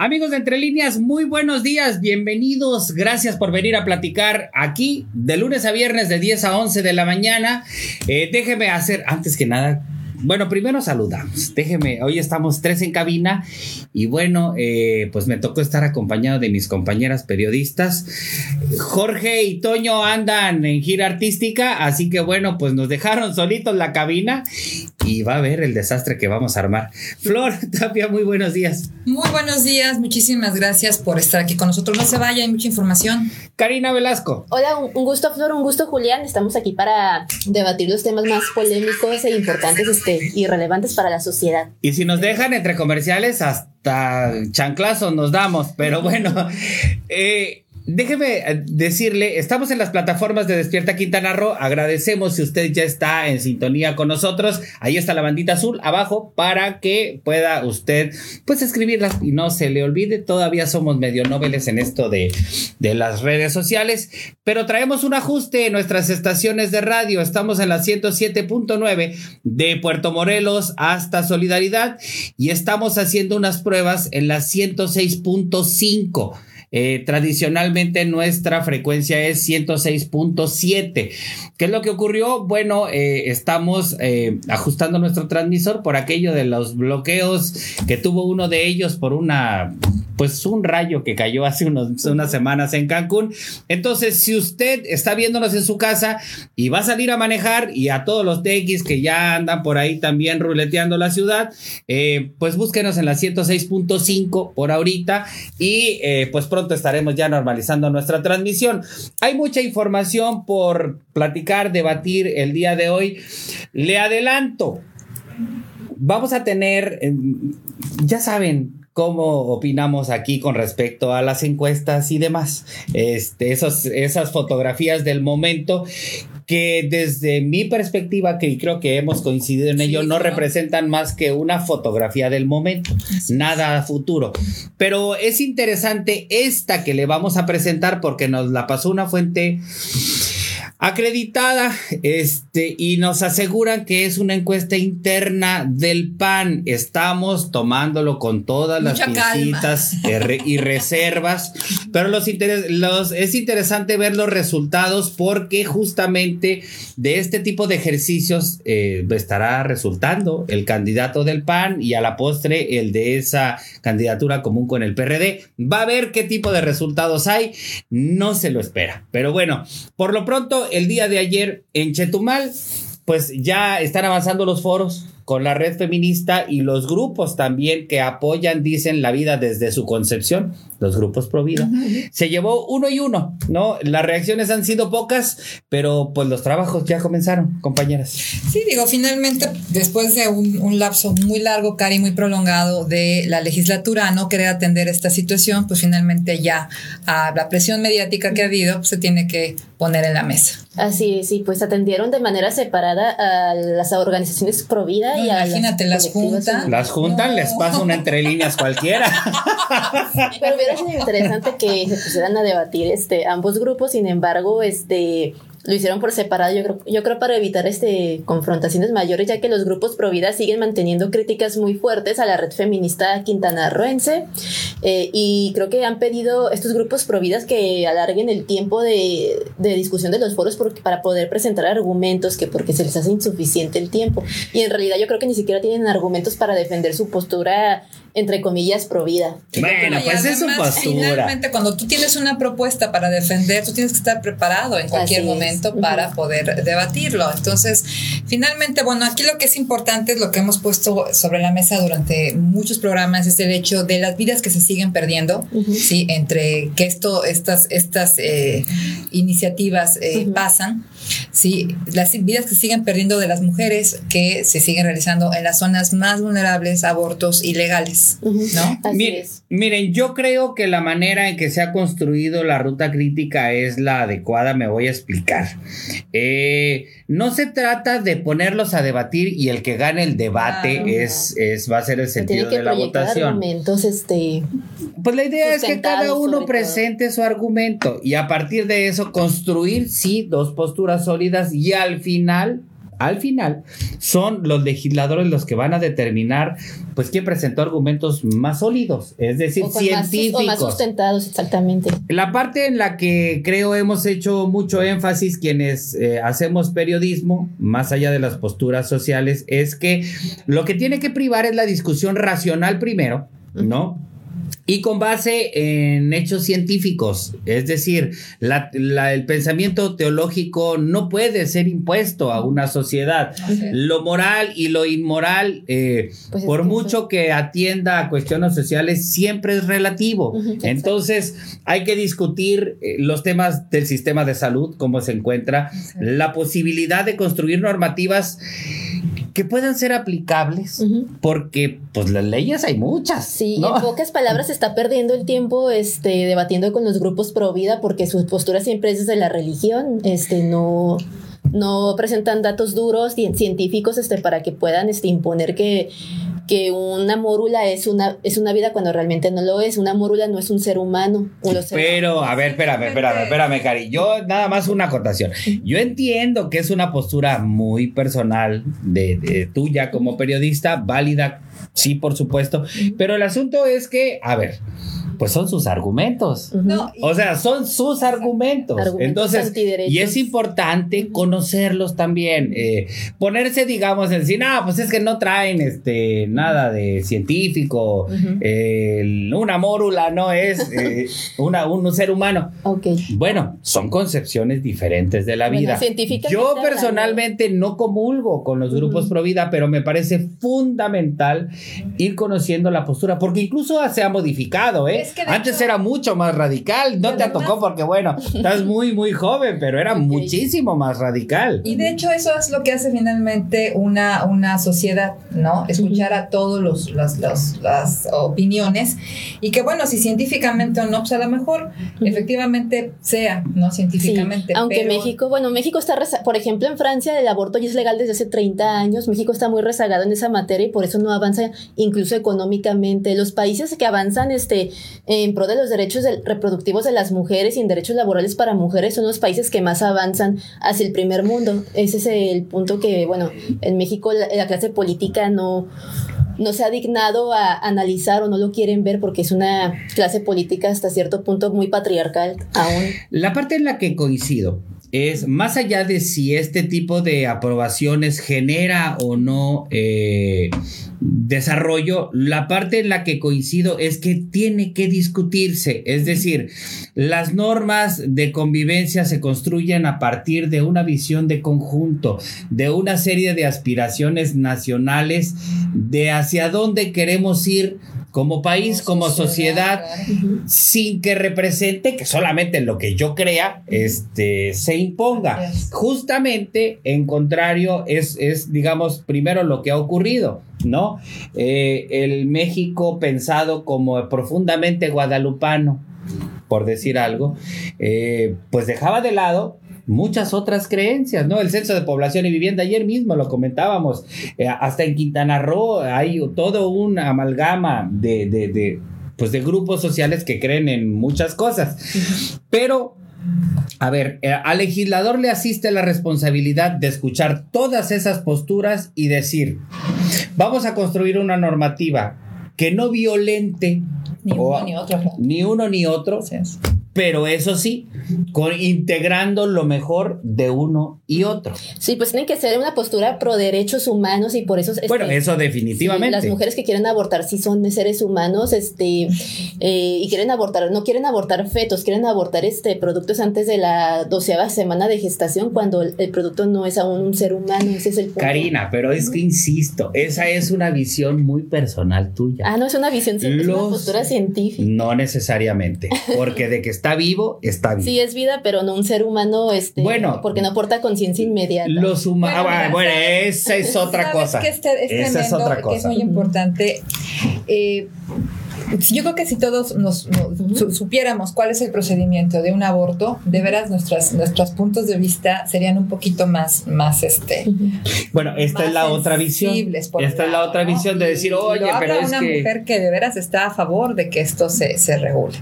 Amigos de Entre Líneas, muy buenos días, bienvenidos, gracias por venir a platicar aquí de lunes a viernes de 10 a 11 de la mañana. Eh, déjeme hacer, antes que nada, bueno, primero saludamos. Déjeme, hoy estamos tres en cabina y bueno, eh, pues me tocó estar acompañado de mis compañeras periodistas. Jorge y Toño andan en gira artística, así que bueno, pues nos dejaron solitos la cabina y va a ver el desastre que vamos a armar. Flor Tapia, muy buenos días. Muy buenos días, muchísimas gracias por estar aquí con nosotros. No se vaya, hay mucha información. Karina Velasco. Hola, un gusto Flor, un gusto Julián. Estamos aquí para debatir los temas más polémicos e importantes este, y relevantes para la sociedad. Y si nos dejan entre comerciales, hasta chanclazo nos damos. Pero bueno, eh, Déjeme eh, decirle, estamos en las plataformas de Despierta Quintana Roo. Agradecemos si usted ya está en sintonía con nosotros. Ahí está la bandita azul abajo para que pueda usted pues escribirlas y no se le olvide. Todavía somos medio noveles en esto de, de las redes sociales, pero traemos un ajuste en nuestras estaciones de radio. Estamos en la 107.9 de Puerto Morelos hasta Solidaridad y estamos haciendo unas pruebas en la 106.5. Eh, tradicionalmente nuestra frecuencia es 106.7. ¿Qué es lo que ocurrió? Bueno, eh, estamos eh, ajustando nuestro transmisor por aquello de los bloqueos que tuvo uno de ellos por una pues un rayo que cayó hace unas semanas en Cancún. Entonces, si usted está viéndonos en su casa y va a salir a manejar y a todos los TX que ya andan por ahí también ruleteando la ciudad, pues búsquenos en la 106.5 por ahorita y pues pronto estaremos ya normalizando nuestra transmisión. Hay mucha información por platicar, debatir el día de hoy. Le adelanto. Vamos a tener, em, ya saben, cómo opinamos aquí con respecto a las encuestas y demás. Este, esos, esas fotografías del momento que desde mi perspectiva, que creo que hemos coincidido en ello, no representan más que una fotografía del momento, nada futuro. Pero es interesante esta que le vamos a presentar porque nos la pasó una fuente acreditada este, y nos aseguran que es una encuesta interna del PAN. Estamos tomándolo con todas las visitas y reservas, pero los, los, es interesante ver los resultados porque justamente de este tipo de ejercicios eh, estará resultando el candidato del PAN y a la postre el de esa candidatura común con el PRD. Va a ver qué tipo de resultados hay, no se lo espera. Pero bueno, por lo pronto el día de ayer en Chetumal, pues ya están avanzando los foros con la red feminista y los grupos también que apoyan, dicen, la vida desde su concepción, los grupos pro vida. Se llevó uno y uno, ¿no? Las reacciones han sido pocas, pero pues los trabajos ya comenzaron, compañeras. Sí, digo, finalmente, después de un, lapso muy largo, cari, muy prolongado de la legislatura a no querer atender esta situación, pues finalmente ya a la presión mediática que ha habido pues, se tiene que poner en la mesa. Así sí, pues atendieron de manera separada a las organizaciones pro vida imagínate, las, juntas. Las juntan, les pasa una entre líneas cualquiera. Pero hubiera sido interesante que se pusieran a debatir este, ambos grupos, sin embargo, este lo hicieron por separado, yo creo, yo creo para evitar este, confrontaciones mayores, ya que los grupos pro vida siguen manteniendo críticas muy fuertes a la red feminista quintanarroense eh, y creo que han pedido estos grupos pro vidas que alarguen el tiempo de, de discusión de los foros para poder presentar argumentos, que porque se les hace insuficiente el tiempo. Y en realidad yo creo que ni siquiera tienen argumentos para defender su postura entre comillas, pro vida. Bueno, pues es su postura. Finalmente, cuando tú tienes una propuesta para defender, tú tienes que estar preparado en cualquier momento para poder debatirlo. Entonces, finalmente, bueno, aquí lo que es importante es lo que hemos puesto sobre la mesa durante muchos programas, es el hecho de las vidas que se siguen perdiendo, ¿sí? Entre que esto, estas, estas eh, iniciativas eh, pasan, ¿sí? Las vidas que se siguen perdiendo de las mujeres que se siguen realizando en las zonas más vulnerables, abortos ilegales. ¿no? miren, yo creo que la manera en que se ha construido la ruta crítica es la adecuada, me voy a explicar. Eh, no se trata de ponerlos a debatir y el que gane el debate es, es, va a ser el sentido de la votación. este, pues la idea es que cada uno presente su argumento y a partir de eso construir, sí, dos posturas sólidas y al final al final son los legisladores los que van a determinar, pues, quién presentó argumentos más sólidos, es decir, científicos. Más, o más sustentados, exactamente. La parte en la que creo hemos hecho mucho énfasis quienes eh, hacemos periodismo, más allá de las posturas sociales, es que lo que tiene que privar es la discusión racional primero, ¿no? Y con base en hechos científicos. Es decir, el pensamiento teológico no puede ser impuesto a una sociedad. Lo moral y lo inmoral, eh, pues por mucho que atienda a cuestiones sociales, siempre es relativo. Entonces, hay que discutir eh, los temas del sistema de salud, cómo se encuentra, la posibilidad de construir normativas que puedan ser aplicables, porque pues las leyes hay muchas. Sí, en pocas palabras está perdiendo el tiempo este, debatiendo con los grupos pro vida porque su postura siempre es desde la religión, este, no, no presentan datos duros científicos este, para que puedan este, imponer que que una mórula es una, es una vida cuando realmente no lo es. Una mórula no es un ser humano. Pero, a ver, espérame, espérame, espérame, Cari. Yo nada más una acotación. Yo entiendo que es una postura muy personal de, de tuya como periodista, válida, sí, por supuesto. Pero el asunto es que, a ver, pues son sus argumentos. o sea, son sus argumentos. Entonces, y es importante conocerlos también. Eh, ponerse, digamos, en decir, no, pues es que no traen este nada de científico. una mórula no es eh, una, un ser humano. Bueno, son concepciones diferentes de la vida. Yo personalmente no comulgo con los grupos pro vida, pero me parece fundamental ir conociendo la postura, porque incluso se ha modificado, ¿eh? Antes era mucho más radical. No te tocó porque, bueno, estás muy, muy joven, pero era muchísimo más radical. Y de hecho, eso es lo que hace finalmente una, una sociedad, ¿no? Escuchar a todos los, las opiniones. Y que, bueno, si científicamente o no, pues a lo mejor efectivamente sea, ¿no? Científicamente. aunque México, bueno, México está, por ejemplo, en Francia el aborto ya es legal desde hace 30 años. México está muy rezagado en esa materia y por eso no avanza incluso económicamente. Los países que avanzan, este, en pro de los derechos reproductivos de las mujeres y en derechos laborales para mujeres son los países que más avanzan hacia el primer mundo. Ese es el punto que, bueno, en México la, clase política no, no se ha dignado a analizar o no lo quieren ver porque es una clase política hasta cierto punto muy patriarcal aún. La parte en la que coincido es más allá de si este tipo de aprobaciones genera o no eh, desarrollo, la parte en la que coincido es que tiene que discutirse, es decir, las normas de convivencia se construyen a partir de una visión de conjunto, de una serie de aspiraciones nacionales, de hacia dónde queremos ir como país, como, sociedad, sin que represente que solamente lo que yo crea este, se imponga. Justamente, en contrario, es, es, digamos, primero lo que ha ocurrido, ¿no? Eh, el México pensado como profundamente guadalupano, por decir algo, eh, pues dejaba de lado muchas otras creencias, ¿no? El censo de población y vivienda, ayer mismo lo comentábamos, eh, hasta en Quintana Roo hay todo un amalgama de, de, pues de grupos sociales que creen en muchas cosas, pero... A ver, al legislador le asiste la responsabilidad de escuchar todas esas posturas y decir, vamos a construir una normativa que no violente ni uno ni otro. Ni uno ni otro pero eso sí, con, integrando lo mejor de uno y otro. Sí, pues tienen que ser una postura pro derechos humanos y por eso... bueno, eso definitivamente. las mujeres que quieren abortar sí son seres humanos este, eh, y quieren abortar, no quieren abortar fetos, quieren abortar este, productos antes de la doceava semana de gestación cuando el, producto no es aún un ser humano, ese es el punto. Karina, pero es que insisto, esa es una visión muy personal tuya. Ah, no es una visión, es una postura científica. No necesariamente, porque de que está vivo, está vivo. Sí, es vida, pero no un ser humano, este, bueno, porque no aporta conciencia inmediata. Los humanos, bueno, ah, esa es otra cosa. Que este, esa es otra cosa. Que es muy importante. Eh, yo creo que si todos nos, supiéramos cuál es el procedimiento de un aborto, de veras nuestras, nuestros puntos de vista serían un poquito más, más este. Bueno, esta es la otra visión. Esta es la otra visión de decir, oye, pero es una mujer que de veras está a favor de que esto se, se regule.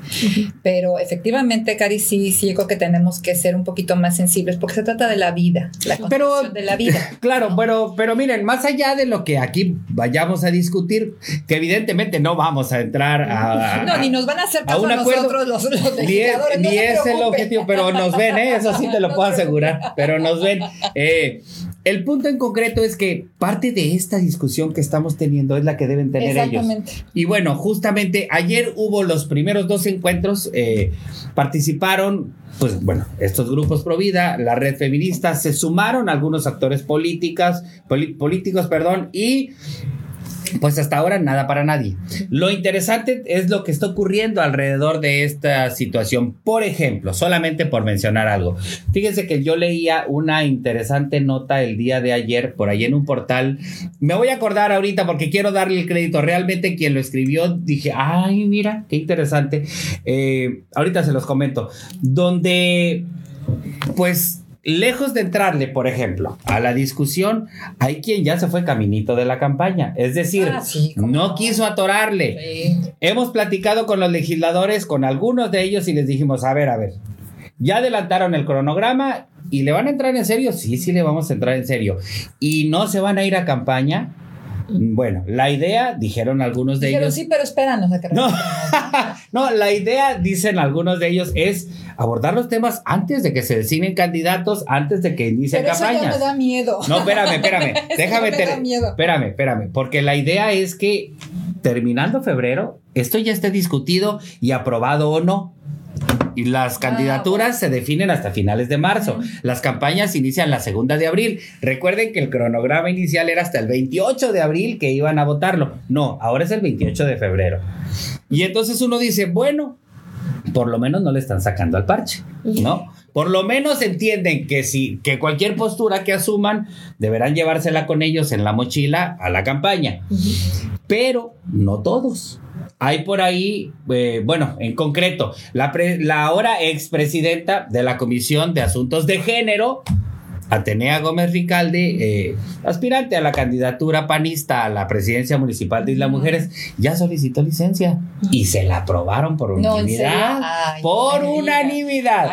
Pero efectivamente, Cari, sí, sí, yo creo que tenemos que ser un poquito más sensibles porque se trata de la vida, la pero, de la vida. Claro, bueno, pero miren, más allá de lo que aquí vayamos a discutir, que evidentemente no vamos a entrar a. no, ni nos van a hacer caso a, nosotros los, los Ni es, ni es el objetivo, pero nos ven, ¿eh? eso sí te lo puedo asegurar, pero nos ven. Eh, el punto en concreto es que parte de esta discusión que estamos teniendo es la que deben tener Exactamente. ellos. Y bueno, justamente ayer hubo los primeros dos encuentros, eh, participaron, pues bueno, estos grupos pro vida, la red feminista, se sumaron algunos actores políticas, políticos, perdón, y pues hasta ahora nada para nadie. Lo interesante es lo que está ocurriendo alrededor de esta situación. Por ejemplo, solamente por mencionar algo. Fíjense que yo leía una interesante nota el día de ayer por ahí en un portal. Me voy a acordar ahorita porque quiero darle el crédito. Realmente quien lo escribió dije, ay, mira, qué interesante. Eh, ahorita se los comento. Donde, pues lejos de entrarle, por ejemplo, a la discusión, hay quien ya se fue caminito de la campaña. Es decir, ah, no quiso atorarle. Hemos platicado con los legisladores, con algunos de ellos, y les dijimos, a ver, a ver, ya adelantaron el cronograma y le van a entrar en serio. Sí, sí, le vamos a entrar en serio. Y no se van a ir a campaña bueno, la idea, dijeron algunos de ellos. sí, pero espéranos a que no, no, la idea, dicen algunos de ellos, es abordar los temas antes de que se designen candidatos, antes de que inicien pero campañas. Eso ya me da miedo. No, espérame, espérame. Déjame. Me da miedo. Espérame, espérame. Porque la idea es que terminando febrero, esto ya esté discutido y aprobado o no. Y las ah, candidaturas se definen hasta finales de marzo. Las campañas inician la segunda de abril. Recuerden que el cronograma inicial era hasta el 28 de abril que iban a votarlo. No, ahora es el 28 de febrero. Y entonces uno dice, bueno, por lo menos no le están sacando al parche, ¿no? Por lo menos entienden que si que cualquier postura que asuman deberán llevársela con ellos en la mochila a la campaña. Pero no todos. Hay por ahí, eh, bueno, en concreto, la, la ahora expresidenta de la Comisión de Asuntos de Género, Atenea Gómez Ricalde, eh, aspirante a la candidatura panista a la presidencia municipal de Isla Mujeres, ya solicitó licencia y se la aprobaron por unanimidad. por unanimidad.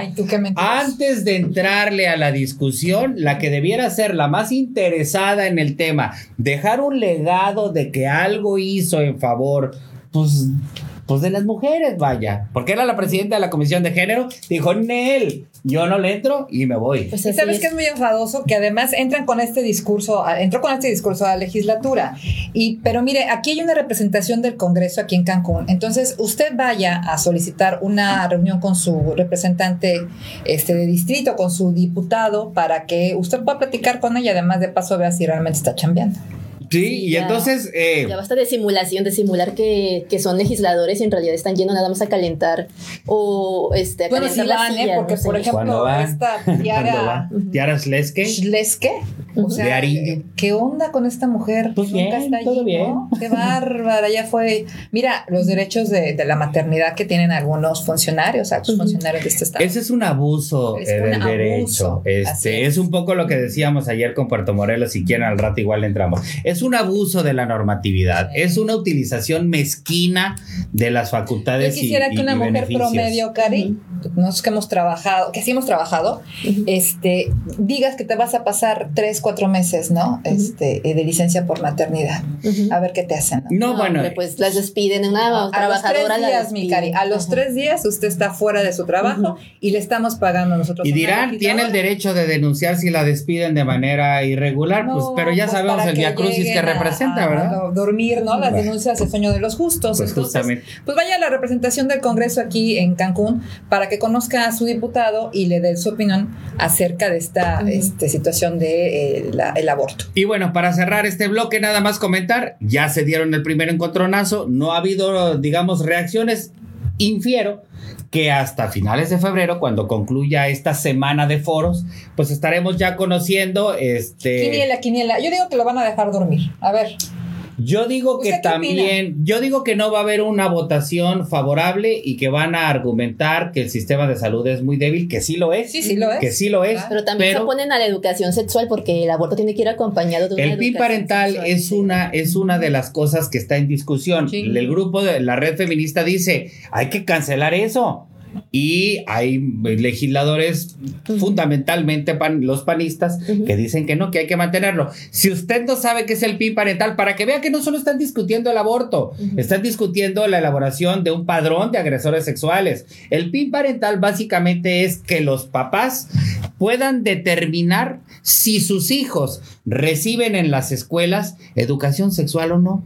Antes de entrarle a la discusión, la que debiera ser la más interesada en el tema, dejar un legado de que algo hizo en favor pues, pues de las mujeres, vaya. Porque era la presidenta de la Comisión de Género, dijo, Nel, yo no le entro y me voy. Pues sabes que es muy enfadoso que además entran con este discurso, entró con este discurso a la legislatura. Y, pero mire, aquí hay una representación del Congreso aquí en Cancún. Entonces, usted vaya a solicitar una reunión con su representante este, de distrito, con su diputado, para que usted pueda platicar con ella, además de paso vea si realmente está chambeando. Sí, y entonces... Eh, ya basta de simulación, de simular que, que, son legisladores y en realidad están yendo nada más a calentar o este, a bueno, calentar la van, ¿eh? Porque, por ejemplo, esta Tiara... Tiara Sleske. Sleske. O sea, de ¿qué onda con esta mujer? Pues Nunca bien, está todo bien. Qué bárbara, ya fue... Mira, los derechos de, de, la maternidad que tienen algunos funcionarios, altos funcionarios de este estado. Ese es un abuso es del derecho. Este, es. es un poco lo que decíamos ayer con Puerto Morelos, si quieren al rato igual entramos. Es un abuso de la normatividad, es una utilización mezquina de las facultades. Yo quisiera que una mujer promedio, Cari, nosotros que hemos trabajado, que sí hemos trabajado, este, digas que te vas a pasar tres, cuatro meses, ¿no? Este, eh, de licencia por maternidad. A ver qué te hacen. No, bueno. pues las despiden, una trabajadora. A los tres días, mi Cari, a los tres días usted está fuera de su trabajo y le estamos pagando nosotros. Y dirán, tiene el derecho de denunciar si la despiden de manera irregular, pues, pero ya pues sabemos el día crucis que representa, ¿verdad? dormir, ¿no? Las denuncias de sueño de los justos. Pues Entonces, pues vaya a la representación del Congreso aquí en Cancún para que conozca a su diputado y le dé su opinión acerca de esta este, situación de eh, el aborto. Y bueno, para cerrar este bloque, nada más comentar, ya se dieron el primer encontronazo, no ha habido, digamos, reacciones, infiero que hasta finales de febrero, cuando concluya esta semana de foros, pues estaremos ya conociendo este... Quiniela, quiniela. Yo digo que lo van a dejar dormir. A ver. Yo digo que también, yo digo que no va a haber una votación favorable y que van a argumentar que el sistema de salud es muy débil, que sí lo es. Sí, sí lo es. Que sí lo es. Pero también se oponen a la educación sexual porque el aborto tiene que ir acompañado de una El PIN parental es una, es una de las cosas que está en discusión. El grupo de la red feminista dice, hay que cancelar eso. Y hay legisladores, fundamentalmente los panistas, que dicen que no, que hay que mantenerlo. Si usted no sabe qué es el PIN parental, para que vea que no solo están discutiendo el aborto, están discutiendo la elaboración de un padrón de agresores sexuales. El PIN parental básicamente es que los papás puedan determinar si sus hijos reciben en las escuelas educación sexual o no.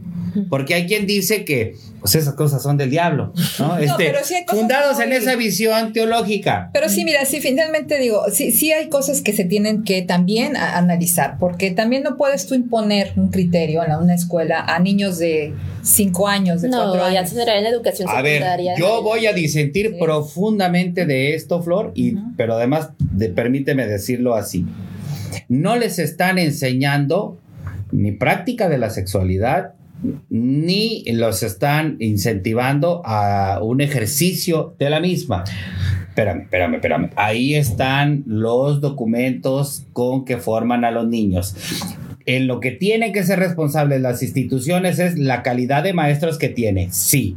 Porque hay quien dice que pues esas cosas son del diablo, ¿no? este, fundados en esa visión teológica. Pero sí, mira, sí, finalmente digo, sí, sí hay cosas que se tienen que también analizar, porque también no puedes tú imponer un criterio en una escuela a niños de 5 años, de 4 años. ya será en la educación a Ver, yo voy a disentir profundamente de esto, Flor, y, pero además permíteme decirlo así. No les están enseñando ni práctica de la sexualidad, ni los están incentivando a un ejercicio de la misma. Espérame, espérame, espérame. Ahí están los documentos con que forman a los niños. En lo que tienen que ser responsables las instituciones es la calidad de maestros que tiene, sí.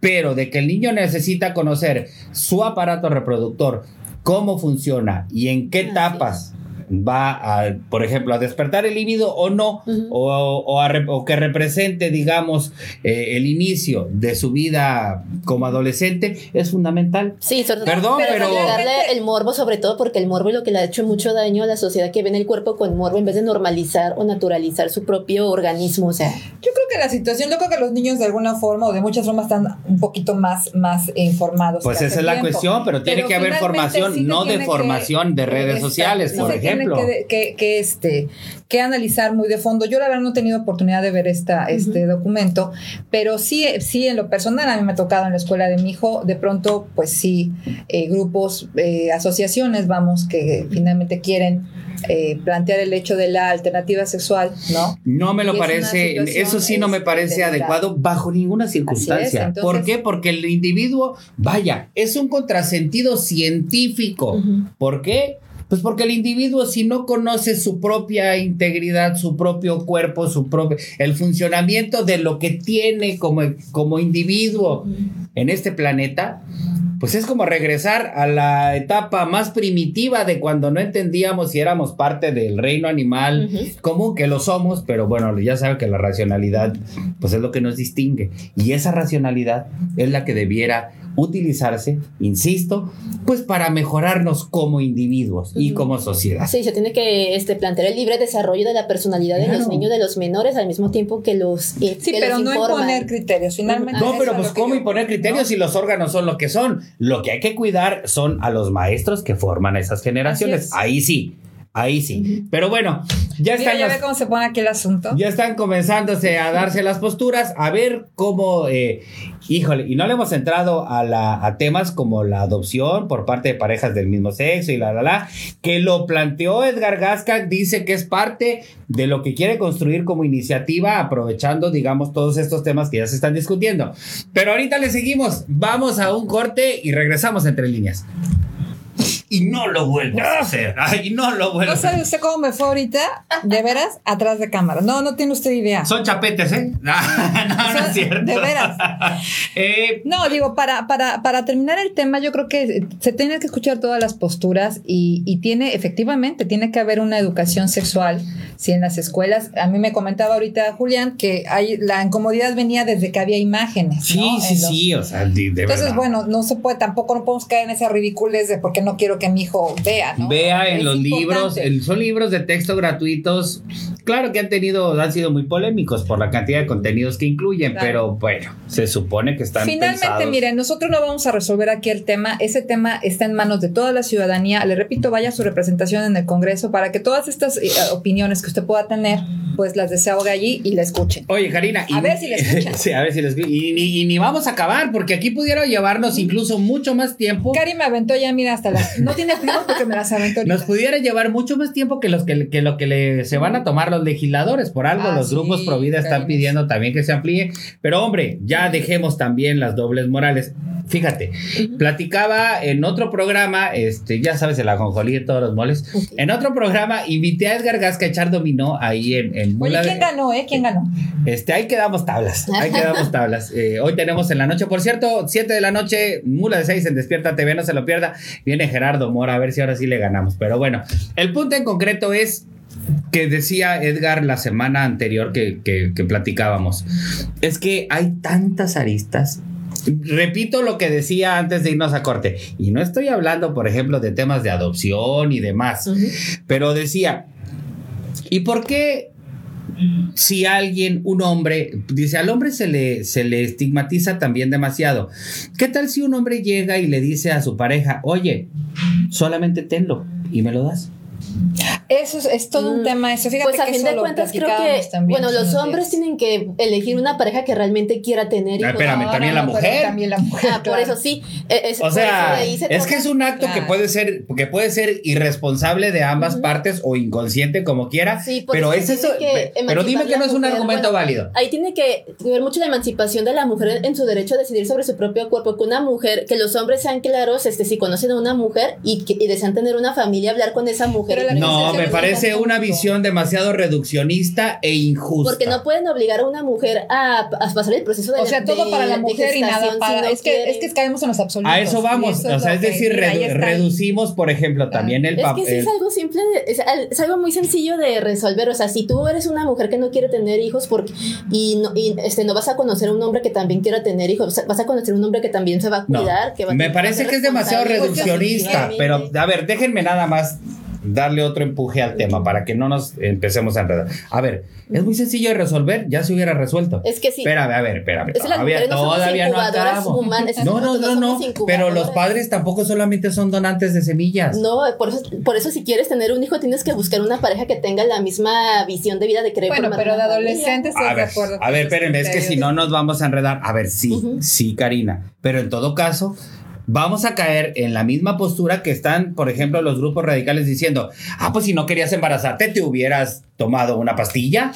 Pero de que el niño necesita conocer su aparato reproductor, cómo funciona y en qué etapas va a, por ejemplo, a despertar el líbido o no, o, que represente, digamos, eh, el inicio de su vida como adolescente, es fundamental. Sí, Perdón, pero, darle el morbo, sobre todo porque el morbo es lo que le ha hecho mucho daño a la sociedad que ve en el cuerpo con morbo en vez de normalizar o naturalizar su propio organismo. O sea, yo creo que la situación, yo creo que los niños de alguna forma o de muchas formas están un poquito más, más informados. Pues esa es la cuestión, pero tiene que haber formación, no de formación de redes sociales, por ejemplo que, este, que analizar muy de fondo. Yo la verdad no he tenido oportunidad de ver esta, este documento, pero sí, sí en lo personal a mí me ha tocado en la escuela de mi hijo, de pronto pues sí, eh, grupos, eh, asociaciones, vamos, que finalmente quieren eh, plantear el hecho de la alternativa sexual, ¿no? No me lo parece, eso sí no me parece adecuado bajo ninguna circunstancia. ¿Por qué? Porque el individuo, vaya, es un contrasentido científico. ¿Por qué? Pues porque el individuo si no conoce su propia integridad, su propio cuerpo, su propio el funcionamiento de lo que tiene como, como individuo en este planeta, pues es como regresar a la etapa más primitiva de cuando no entendíamos si éramos parte del reino animal común, que lo somos, pero bueno, ya saben que la racionalidad pues es lo que nos distingue. Y esa racionalidad es la que debiera utilizarse, insisto, pues para mejorarnos como individuos y como sociedad. Sí, se tiene que este, plantear el libre desarrollo de la personalidad de los niños, de los menores, al mismo tiempo que los eh, Sí, pero no imponer criterios, finalmente. No, pero pues cómo imponer criterios si los órganos son lo que son. Lo que hay que cuidar son a los maestros que forman esas generaciones. Ahí sí. Ahí sí. Pero bueno, ya están. ya ve cómo se pone aquí el asunto. Ya están comenzándose a darse las posturas, a ver cómo. Eh, híjole, y no le hemos entrado a, la, a temas como la adopción por parte de parejas del mismo sexo y la, la, la, que lo planteó Edgar Gasca, dice que es parte de lo que quiere construir como iniciativa, aprovechando, digamos, todos estos temas que ya se están discutiendo. Pero ahorita le seguimos, vamos a un corte y regresamos entre líneas y no lo vuelvo a hacer. Ay, no lo vuelvo ¿No sabe usted cómo me fue ahorita? De veras, atrás de cámara. No, no tiene usted idea. Son chapetes, ¿eh? No, no, es cierto. De veras. Eh, no, digo, para, para, para terminar el tema, yo creo que se tiene que escuchar todas las posturas y, y tiene, efectivamente, tiene que haber una educación sexual. Si en las escuelas, a mí me comentaba ahorita Julián que hay, la incomodidad venía desde que había imágenes. Sí, sí, sí, o sea, de, Entonces, bueno, no se puede, tampoco no podemos caer en esa ridiculez de porque no quiero que mi hijo vea, ¿no? Vea en los libros, son libros de texto gratuitos, claro que han tenido, han sido muy polémicos por la cantidad de contenidos que incluyen, pero bueno, se supone que están Finalmente, miren, nosotros no vamos a resolver aquí el tema, ese tema está en manos de toda la ciudadanía, le repito, vaya su representación en el Congreso para que todas estas eh, opiniones que usted pueda tener, pues las desahogue allí y la escuchen. Oye, Karina, a ver si la escuchan. sí, a ver si la escuchan. Y, ni vamos a acabar, porque aquí pudiera llevarnos incluso mucho más tiempo. Cari me aventó ya, mira, hasta las no tiene porque me las aventó Nos pudiera llevar mucho más tiempo que, los que, que lo que le, se van a tomar los legisladores. Por algo, Ah, los sí, grupos pro vida están pidiendo también que se amplíe. Pero, hombre, ya dejemos también las dobles morales. Fíjate, platicaba en otro programa, este, ya sabes, el ajonjolí de todos los moles. En otro programa invité a Edgar Gasca a echar dominó ahí en, en Oye, Mula de- ¿quién ganó, eh? ¿Quién ganó? Este, ahí quedamos tablas. Ahí quedamos tablas. Eh, hoy tenemos en la noche, por cierto, 7 de la noche, Mula de 6 en Despierta TV, no se lo pierda. Viene Gerardo Mora, a ver si ahora sí le ganamos. Pero bueno, el punto en concreto es que decía Edgar la semana anterior que, que- que platicábamos. Es que hay tantas aristas. Repito lo que decía antes de irnos a corte. Y no estoy hablando, por ejemplo, de temas de adopción y demás. Pero decía, ¿y por qué si alguien, un hombre, dice, al hombre se le, se le estigmatiza también demasiado? ¿Qué tal si un hombre llega y le dice a su pareja, oye, solamente tenlo y me lo das? Eso es, es todo un Mm, tema eso. Fíjate Pues a que fin eso de lo cuentas creo que, también bueno, los hombres días. tienen que elegir una pareja que realmente quiera tener Ah, hijos. espérame, No, también no, la no, mujer. También la mujer. Ah, por claro. eso sí. es- O por sea, eso es que es un acto que puede ser, que puede ser irresponsable de ambas partes o inconsciente como quiera. Sí, por pero es eso Pero dime que no es un mujer. argumento Bueno, válido. Ahí tiene que ver mucho la emancipación de la mujer en, su derecho a decidir sobre su propio cuerpo. Que una mujer, que los hombres sean claros, este, si conocen a una mujer y, que, y desean tener una familia, hablar con esa mujer. Pero la No, me es parece un una visión demasiado reduccionista e injusta. Porque no pueden obligar a una mujer a, a pasar el proceso de O sea, todo para la mujer y nada para. si no es, que, es que caemos en los absolutos. A eso vamos, eso o sea, es decir, redu- reducimos, por ejemplo, también el Es papel. que sí es algo simple, de- es, al- es algo muy sencillo de resolver. O sea, si tú eres una mujer que no quiere tener hijos porque, y, no, y, este, no vas a conocer a un hombre que también quiera tener hijos, o sea, vas a conocer a un hombre que también se va a No, cuidar. que va a me parece que es demasiado reduccionista, pero definitivamente. a ver, déjenme nada más darle otro empuje al tema para que no nos empecemos a enredar. A ver, es muy sencillo de resolver, ya se hubiera resuelto. Es que sí. Espérame, a ver, espérame. Es Todavía, no todavía no acabo. humanas, No, no, no, no Pero los padres tampoco solamente son donantes de semillas. No, por eso, por eso si quieres tener un hijo tienes que buscar una pareja que tenga la misma visión de vida de querer Bueno, pero de adolescentes A ver, acuerdo. a ver, espérenme, es que si no nos vamos a enredar. A ver, sí, Ujú. sí, Karina. Pero en todo caso, vamos a caer en la misma postura que están, por ejemplo, los grupos radicales diciendo, ah, pues si no querías embarazarte, te hubieras tomado una pastilla.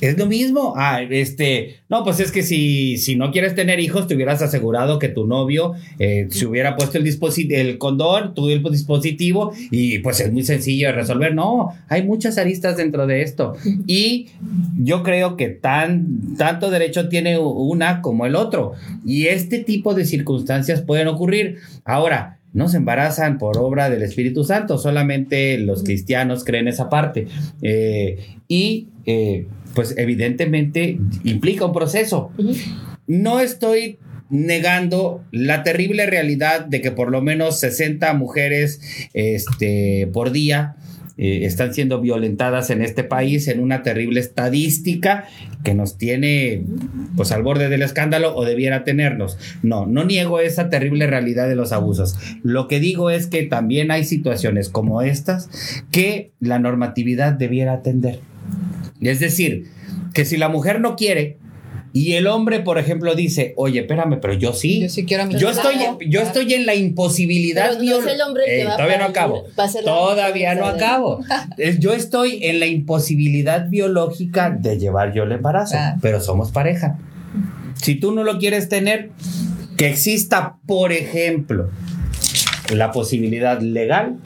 Es lo mismo. Ah, este, no, pues es que si, si no quieres tener hijos, te hubieras asegurado que tu novio eh, se hubiera puesto el, el condón, tu el dispositivo, y pues es muy sencillo de resolver. No, hay muchas aristas dentro de esto. Y yo creo que tan, tanto derecho tiene una como el otro. Y este tipo de circunstancias pueden ocurrir. Ahora, no se embarazan por obra del Espíritu Santo, solamente los cristianos creen esa parte. Eh, y eh, pues evidentemente implica un proceso. No estoy negando la terrible realidad de que por lo menos 60 mujeres este, por día eh, están siendo violentadas en este país en una terrible estadística que nos tiene pues al borde del escándalo o debiera tenernos. No, no niego esa terrible realidad de los abusos. Lo que digo es que también hay situaciones como estas que la normatividad debiera atender. Es decir, que si la mujer no quiere y el hombre, por ejemplo, dice, oye, espérame, pero yo sí. Yo sí quiero a mi Yo estoy, yo estoy en la imposibilidad. Pero no es el hombre que Eh, va a todavía no acabo. va a ser la Todavía no acabo. Yo estoy en la imposibilidad biológica de llevar yo el embarazo, Ah. pero somos pareja. Si tú no lo quieres tener, que exista, por ejemplo, la posibilidad legal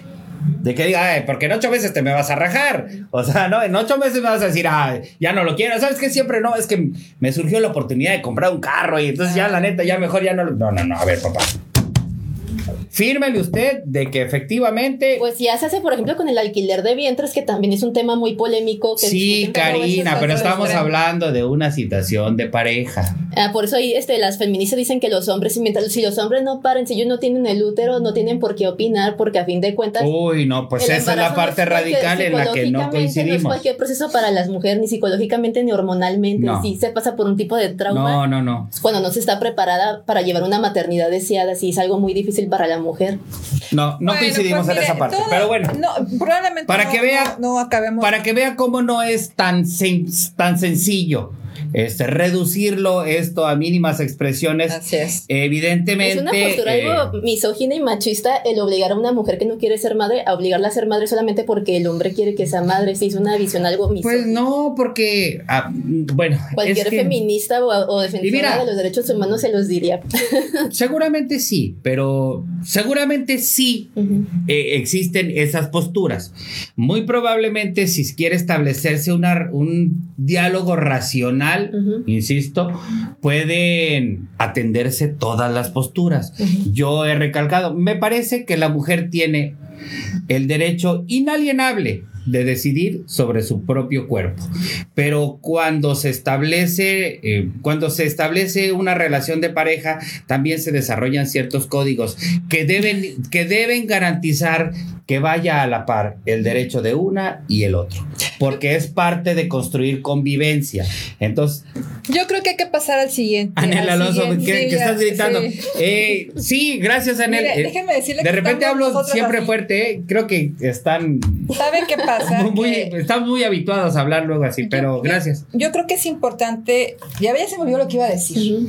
de que diga, "Ay, porque en ocho meses te me vas a rajar. O sea, no, en ocho meses me vas a decir, ah, ya no lo quiero. ¿Sabes qué? Siempre no, es que me surgió la oportunidad de comprar un carro y entonces ya la neta, ya mejor ya no lo. No, no, no, a ver, papá. Fírmele usted de que efectivamente. Pues ya se hace, por ejemplo, con el alquiler de vientres, que también es un tema muy polémico. Que sí, Karina, pero estamos hablando de una situación de pareja. Ah, por eso ahí este, las feministas dicen que los hombres, mientras, si los hombres no paren, si ellos no tienen el útero, no tienen por qué opinar, porque a fin de cuentas. Uy, no, pues esa es la parte radical en la que no psicológicamente No es coincidimos. cualquier proceso para las mujeres, ni psicológicamente ni hormonalmente. No. Si se pasa por un tipo de trauma. No, no, no. Cuando no se está preparada para llevar una maternidad deseada, sí es algo muy difícil para la mujer. No, no Bueno, coincidimos pues en mire, esa parte. todo- pero bueno. No, probablemente Para no- que vea- no, no acabemos. Para que vea cómo no es tan, sen- tan sencillo. Este, reducirlo esto a mínimas expresiones. Así es. Evidentemente. Es una postura eh, algo misógina y machista el obligar a una mujer que no quiere ser madre a obligarla a ser madre solamente porque el hombre quiere que sea madre. Sí, es una visión algo misógina. Pues no, porque, ah, bueno. Cualquier es que feminista o, o defensora mira- de los derechos humanos se los diría. Seguramente sí, pero seguramente sí Ujú. eh, existen esas posturas. Muy probablemente si quiere establecerse una- un diálogo racional, Insisto, pueden atenderse todas las posturas. Yo he recalcado, me parece que la mujer tiene el derecho inalienable de decidir sobre su propio cuerpo. Pero cuando se establece, eh, cuando se establece una relación de pareja, también se desarrollan ciertos códigos que deben, que deben garantizar que vaya a la par el derecho de una y el otro, porque es parte de construir convivencia. Entonces, Yo creo que hay que pasar al siguiente. Anel al Alonso, siguiente. que, Sí, que estás gritando. sí. Eh, sí, gracias, Anel. Mire, Eh, déjeme decirle de que repente hablo siempre así. fuerte, eh. creo que están ¿Sabe qué pasa? Muy, Que- estamos muy habituados a hablar luego así, pero Yo- gracias. Yo creo que es importante. Ya ya se me olvidó lo que iba a decir.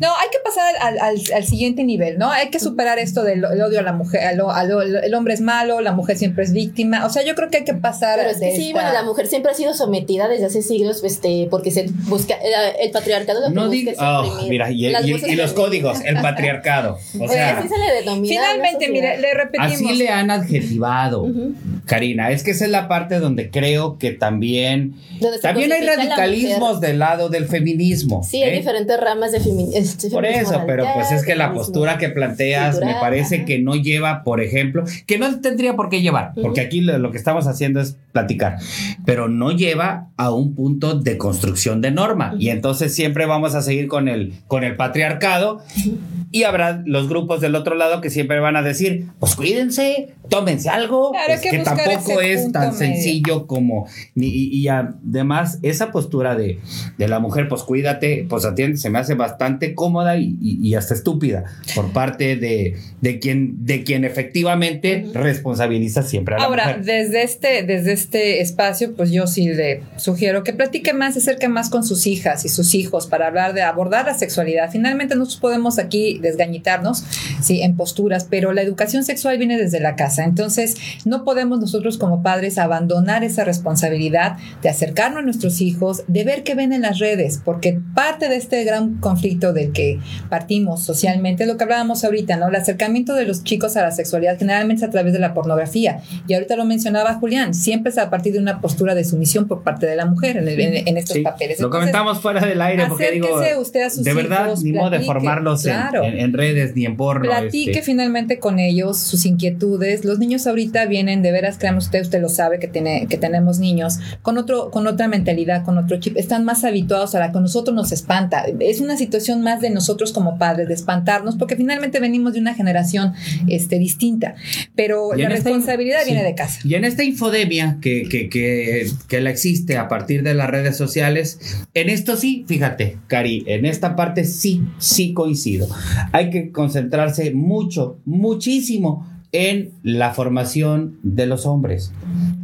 No, hay que pasar al, al- al siguiente nivel, ¿no? Hay que superar esto del el odio a la mujer. al- al- el hombre es malo, la mujer siempre es víctima. O sea, yo creo que hay que pasar. Pero es que de sí, esta- bueno, la mujer siempre ha sido sometida desde hace siglos, este, porque se busca, el, el patriarcado lo que No busca digo, es oh, suprimir mira, y, los códigos, el patriarcado. O Pues sea, así se le denomina. Finalmente, mire, le repetimos. así le han adjetivado. Ujú. Karina, es que esa es la parte donde creo que también también hay la radicalismos del lado del feminismo. Sí, hay ¿eh? diferentes ramas de femi- este, Por feminismo eso, pero pues es que la postura que planteas me cultural, parece ajá. que no lleva, por ejemplo, que no tendría por qué llevar, porque aquí lo, lo que estamos haciendo es platicar, pero no lleva a un punto de construcción de norma y entonces siempre vamos a seguir con el con el patriarcado y habrá los grupos del otro lado que siempre van a decir, pues cuídense, tómense algo, Claro, hay pues, que que tampoco es tan medio. sencillo como y, y- y además esa postura de, de la mujer, pues cuídate, pues atiende, se me hace bastante cómoda y, y- y hasta estúpida por parte de, de quien de quien efectivamente responsabiliza siempre a la Ahora, mujer. desde este, desde este espacio, pues yo sí le sugiero que platique más, se acerque más con sus hijas y sus hijos para hablar de abordar la sexualidad. Finalmente nosotros podemos aquí desgañitarnos, sí, en posturas, pero la educación sexual viene desde la casa. Entonces, no podemos nosotros como padres abandonar esa responsabilidad de acercarnos a nuestros hijos, de ver qué ven en las redes, porque parte de este gran conflicto del que partimos socialmente es lo que hablábamos ahorita, ¿no? El acercamiento de los chicos a la sexualidad generalmente es a través de la pornografía. Y ahorita lo mencionaba Julián, siempre es a partir de una postura de sumisión por parte de la mujer en, el- en- en estos Sí, papeles. lo Entonces, comentamos fuera del aire porque digo, usted a sus de verdad, hijos, ni modo de formarlos en- claro. en, en redes ni en porno. Platique este. finalmente con ellos sus inquietudes. Los niños ahorita vienen, de veras, créanme usted, usted lo sabe que tiene, que tenemos niños con otro, con otra mentalidad, con otro chip. Están más habituados a la que a nosotros nos espanta. Es una situación más de nosotros como padres, de espantarnos, porque finalmente venimos de una generación este, distinta. Pero la esta- responsabilidad sí. viene de casa. Y en esta infodemia que, que, que, que la existe a partir de las redes sociales, en esto sí, fíjate, Cari, en esta parte sí, sí coincido. Hay que concentrarse mucho, muchísimo en la formación de los hombres.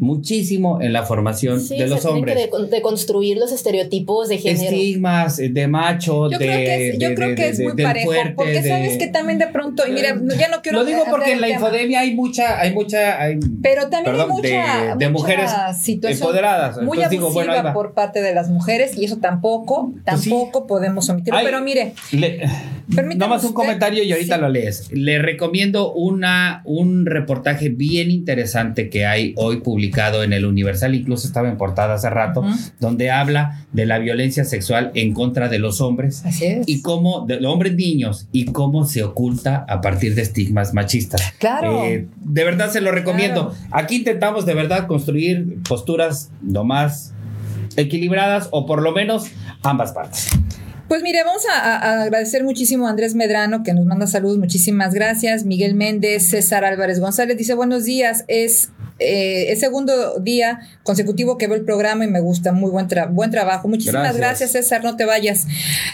Muchísimo en la formación Sí, de los hombres. que de- deconstruir los estereotipos de género. Estigmas eh, de macho, Yo de, creo que es, yo de- creo de- que es muy parejo, fuerte, porque de- sabes que también de pronto, y mira, no- ya no quiero Lo digo porque en la infodemia hay mucha, hay mucha, hay, Pero también perdón, hay mucha, de, de mucha mujeres empoderadas. muy Entonces digo, bueno, por parte de las mujeres y eso tampoco, Pues sí. tampoco podemos omitirlo. Pero mire, Le- Permítame Nomás un usted- comentario y ahorita Sí. lo lees. Le recomiendo una, un reportaje bien interesante que hay hoy publicado en el Universal, incluso estaba en portada hace rato, donde habla de la violencia sexual en contra de los hombres así es. y cómo, de los hombres niños, y cómo se oculta a partir de estigmas machistas. Claro. Eh, de verdad se lo recomiendo. Claro. Aquí intentamos de verdad construir posturas lo más equilibradas o por lo menos ambas partes. Pues mire, vamos a, agradecer muchísimo a Andrés Medrano que nos manda saludos, muchísimas gracias. Miguel Méndez, César Álvarez González dice buenos días, es eh, es segundo día consecutivo que veo el programa y me gusta. Muy buen, buen trabajo. Muchísimas gracias. César. No te vayas.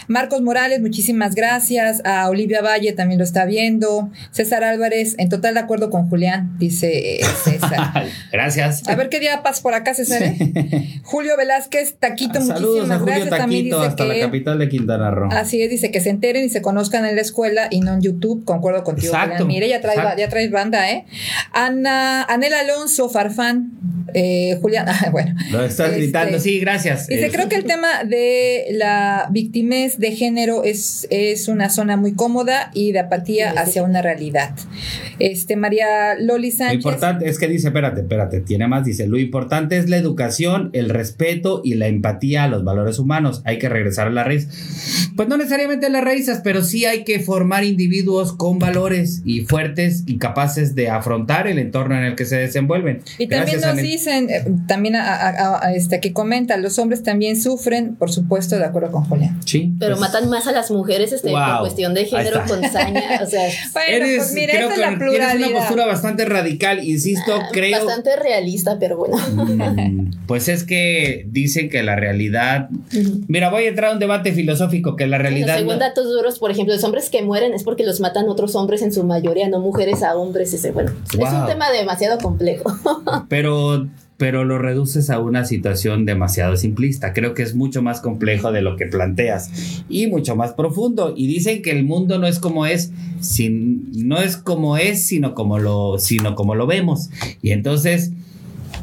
Marcos Morales, muchísimas gracias. A Olivia Valle también lo está viendo. César Álvarez, en total de acuerdo con Julián, dice eh, César. gracias. A ver qué día pasas por acá, César. ¿eh? Julio Velázquez, Taquito, ah, muchísimas gracias. también dice hasta la capital de Quintana Roo. Así es, dice que se enteren y se conozcan en la escuela y no en YouTube. Concuerdo contigo. Exacto, Mire, ya trae, ya trae banda, ¿eh? Ana, Anel Alonso, Farfán, eh, Julián, ah, bueno. Lo estás este, gritando, sí, gracias. Dice, creo que el tema de la victimez de género es, es una zona muy cómoda y de apatía hacia una realidad. Este, María Loli Sánchez. Lo importante es que dice, espérate, espérate, tiene más, dice, lo importante es la educación, el respeto y la empatía a los valores humanos. Hay que regresar a la raíz. Pues no necesariamente a las raíces, pero sí hay que formar individuos con valores y fuertes y capaces de afrontar el entorno en el que se desenvuelven. Y también nos dicen, eh, también a, este que comenta, los hombres también sufren, por supuesto, de acuerdo con Julián. Sí. Pero pues matan más a las mujeres este, por cuestión de género con saña. O sea, bueno, pues mira, esa es la pluralidad. Tienes una postura bastante radical, insisto, ah, creo. Bastante realista, pero bueno. Mm, pues es que dicen que la realidad. Mira, voy a entrar a un debate filosófico que la realidad. según datos duros, por ejemplo, los hombres que mueren es porque los matan otros hombres en su mayoría, no mujeres a hombres. Ese, bueno, es un tema demasiado complejo. pero pero lo reduces a una situación demasiado simplista. Creo que es mucho más complejo de lo que planteas y mucho más profundo. Y dicen que el mundo no es como es, sin, no es como es, sino como lo, sino como lo vemos. Y entonces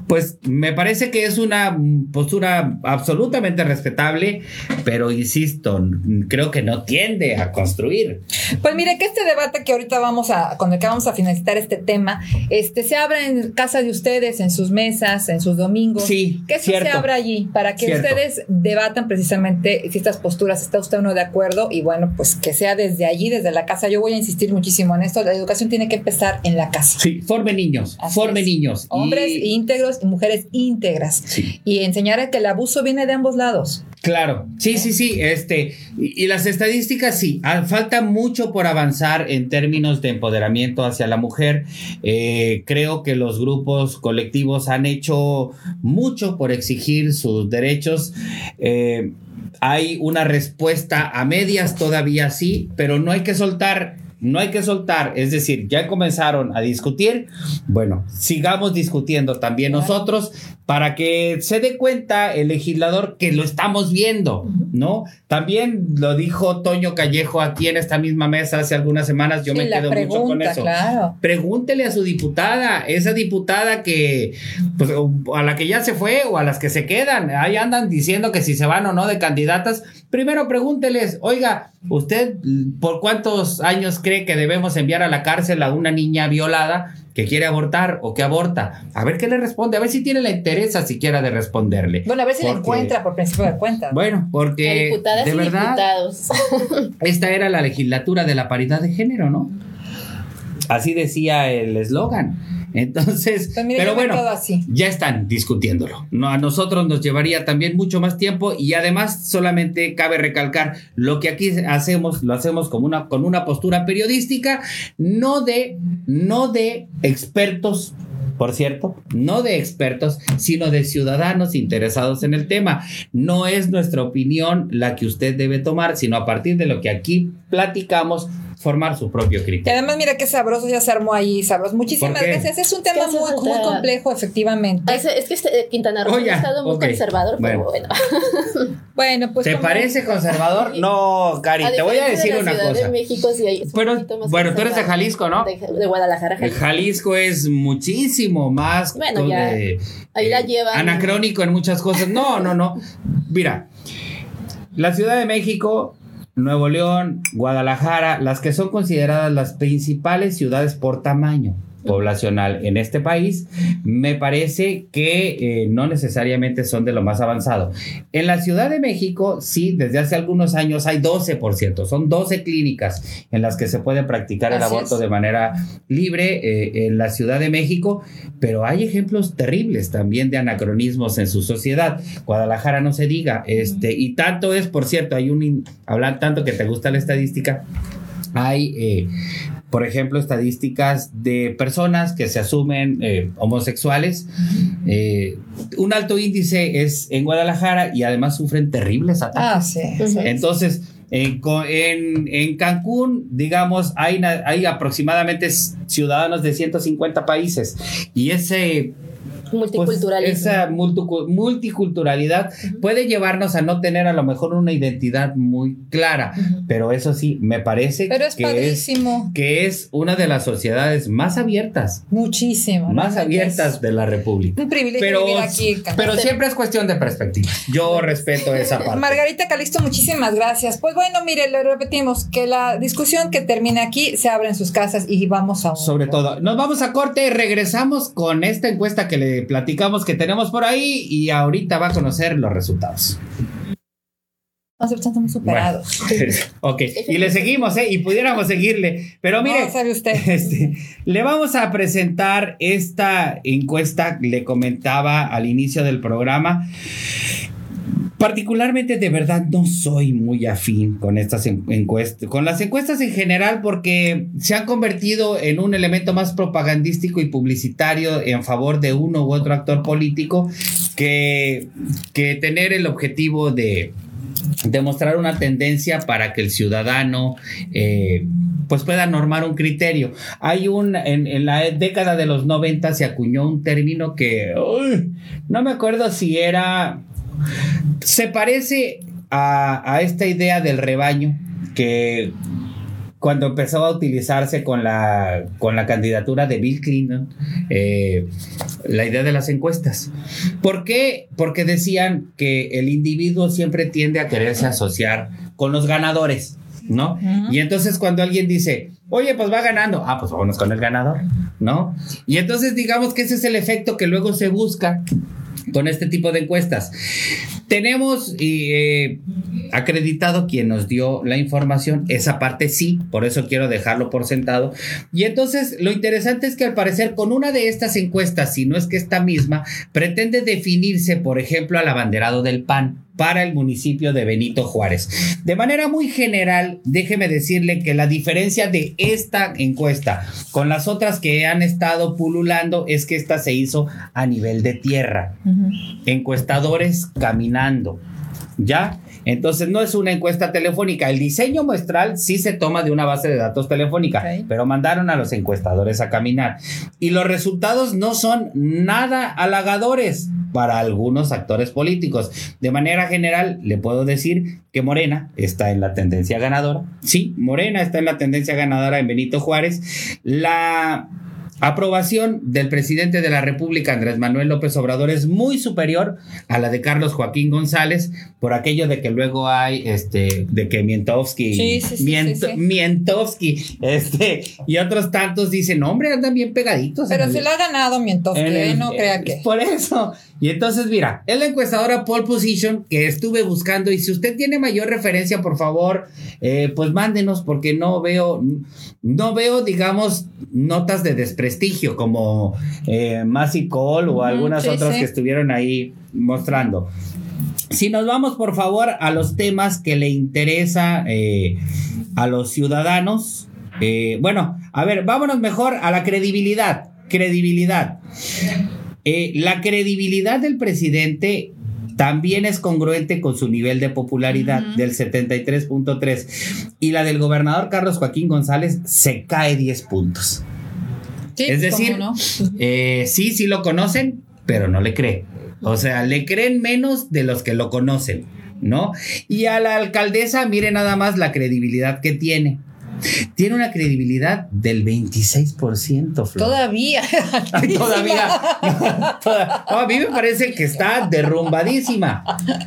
pues me parece que es una postura absolutamente respetable, pero insisto, creo que no tiende a construir. Pues mire que este debate que ahorita vamos a, con el que vamos a finalizar este tema, este se abra en casa de ustedes, en sus mesas, en sus domingos. Sí. Que eso se abra allí para que ustedes debatan precisamente si estas posturas está usted o no de acuerdo y bueno, pues que sea desde allí, desde la casa. Yo voy a insistir muchísimo en esto. La educación tiene que empezar en la casa. Sí, forme niños, forme niños. Hombres íntegros mujeres íntegras. Y enseñar que el abuso viene de ambos lados. Claro, sí, sí, sí, este, y, las estadísticas sí, ah, falta mucho por avanzar en términos de empoderamiento hacia la mujer. Eh, creo que los grupos colectivos han hecho mucho por exigir sus derechos. Eh, hay una respuesta a medias todavía sí, pero no hay que soltar no hay que soltar, es decir, ya comenzaron a discutir, bueno, sigamos discutiendo también nosotros para que se dé cuenta el legislador que lo estamos viendo, ¿no? También lo dijo Toño Callejo aquí en esta misma mesa hace algunas semanas, yo me quedo mucho con eso. Pregúntele a su diputada, esa diputada que, pues, a la que ya se fue o a las que se quedan, ahí andan diciendo que si se van o no de candidatas, primero pregúnteles, oiga, ¿usted por cuántos años cree que debemos enviar a la cárcel a una niña violada que quiere abortar o que aborta? A ver qué le responde, a ver si tiene la interés siquiera de responderle. Bueno, a ver si le encuentra por principio de cuenta. Bueno, porque de verdad esta era la legislatura de la paridad de género, ¿no? Así decía el eslogan. Entonces, pero bueno, ya están discutiéndolo. No, a nosotros nos llevaría también mucho más tiempo y además solamente cabe recalcar lo que aquí hacemos, lo hacemos como una, con una postura periodística, no de, no de expertos por cierto, no de expertos, sino de ciudadanos interesados en el tema. No es nuestra opinión la que usted debe tomar, sino a partir de lo que aquí platicamos, formar su propio criterio. Y además, mira qué sabroso ya se armó ahí, sabroso. Muchísimas gracias. Es un tema muy, muy, complejo, efectivamente. Es, es que este, Quintana Roo ha estado muy conservador, bueno. pero bueno. bueno, pues. ¿Te parece conservador? No, Cari, te voy a decir una cosa. De México, sí hay, pero, bueno, tú eres de Jalisco, ¿no? De, Guadalajara, Jalisco. Jalisco es muchísimo más. Bueno, ya. ahí la llevan. Anacrónico en muchas cosas. No, no, no. Mira, la Ciudad de México Nuevo León, Guadalajara, las que son consideradas las principales ciudades por tamaño poblacional en este país, me parece que eh, no necesariamente son de lo más avanzado. En la Ciudad de México, sí, desde hace algunos años hay 12%, son 12 clínicas en las que se puede practicar el aborto de manera libre eh, en la Ciudad de México, pero hay ejemplos terribles también de anacronismos en su sociedad. Guadalajara no se diga, este, y tanto es, por cierto, hay un, hablan tanto que te gusta la estadística, hay... Eh, por ejemplo, estadísticas de personas que se asumen eh, homosexuales. Eh, un alto índice es en Guadalajara y además sufren terribles ataques. Ah, sí. Entonces, en, co- en- en Cancún, digamos, hay, aproximadamente ciudadanos de 150 países y ese pues, Multiculturalismo. esa multicu- multiculturalidad puede llevarnos a no tener a lo mejor una identidad muy clara, pero eso sí, me parece Pero es que, es, que es una de las sociedades más abiertas, Muchísimo. más abiertas es de la República. Un privilegio Pero, vivir aquí. Pero siempre es cuestión de perspectiva. Yo respeto esa parte. Margarita Calixto, muchísimas gracias. Pues bueno, mire, le repetimos que la discusión que termina aquí se abre en sus casas y vamos a un- Sobre todo, nos vamos a corte y regresamos con esta encuesta que le platicamos que tenemos por ahí y ahorita va a conocer los resultados. Estamos superados. Bueno, ok, y le seguimos, ¿eh? Y pudiéramos seguirle. Pero mire, No, sabe usted. este, le vamos a presentar esta encuesta, le comentaba al inicio del programa. Particularmente, de verdad, no soy muy afín con estas en- encuestas, con las encuestas en general, porque se han convertido en un elemento más propagandístico y publicitario en favor de uno u otro actor político que, que tener el objetivo de demostrar una tendencia para que el ciudadano eh, pues pueda normar un criterio. Hay un, en, la década de los 90 se acuñó un término que no me acuerdo si era, se parece a, a esta idea del rebaño que cuando empezó a utilizarse con la, con la candidatura de Bill Clinton, eh, la idea de las encuestas. ¿Por qué? Porque decían que el individuo siempre tiende a quererse asociar con los ganadores, ¿no? Y entonces cuando alguien dice, oye, pues va ganando, ah, pues vámonos con el ganador, ¿no? Y entonces digamos que ese es el efecto que luego se busca con este tipo de encuestas. Tenemos eh, acreditado quien nos dio la información, esa parte sí, por eso quiero dejarlo por sentado. Y entonces lo interesante es que al parecer con una de estas encuestas, si no es que esta misma, pretende definirse, por ejemplo, al abanderado del PAN para el municipio de Benito Juárez. De manera muy general, déjeme decirle que la diferencia de esta encuesta con las otras que han estado pululando es que esta se hizo a nivel de tierra encuestadores caminando. ¿Ya? Entonces no es una encuesta telefónica. El diseño muestral sí se toma de una base de datos telefónica, pero mandaron a los encuestadores a caminar. Y los resultados no son nada halagadores para algunos actores políticos. De manera general, le puedo decir que Morena está en la tendencia ganadora. Sí, Morena está en la tendencia ganadora en Benito Juárez. La aprobación del presidente de la República, Andrés Manuel López Obrador, es muy superior a la de Carlos Joaquín González por aquello de que luego hay, este, de que Mientowski, Sí, sí, sí, Mient- sí, sí. Mientowski, este, y otros tantos dicen, hombre, andan bien pegaditos. Pero el- lo ha ganado que el- no crea eh, que. Por eso. Y entonces, mira, es la encuestadora Pole Position que estuve buscando. Y si usted tiene mayor referencia, por favor, eh, pues mándenos, porque no veo, no veo, digamos, notas de desprestigio como eh, Massey Cole o algunas sí, otras sí. que estuvieron ahí mostrando. Si nos vamos, por favor, a los temas que le interesa eh, a los ciudadanos. eh, bueno, a ver, vámonos mejor a la credibilidad. Credibilidad. Eh, la credibilidad del presidente también es congruente con su nivel de popularidad del 73.3 y la del gobernador Carlos Joaquín González se cae 10 puntos. Sí, es ¿cómo decir, no? Eh, sí, sí lo conocen, pero no le creen. O sea, le creen menos de los que lo conocen, ¿no? Y a la alcaldesa, mire nada más la credibilidad que tiene. Tiene una credibilidad del 26%, Flor. Todavía. Todavía. No, a mí me parece que está derrumbadísima.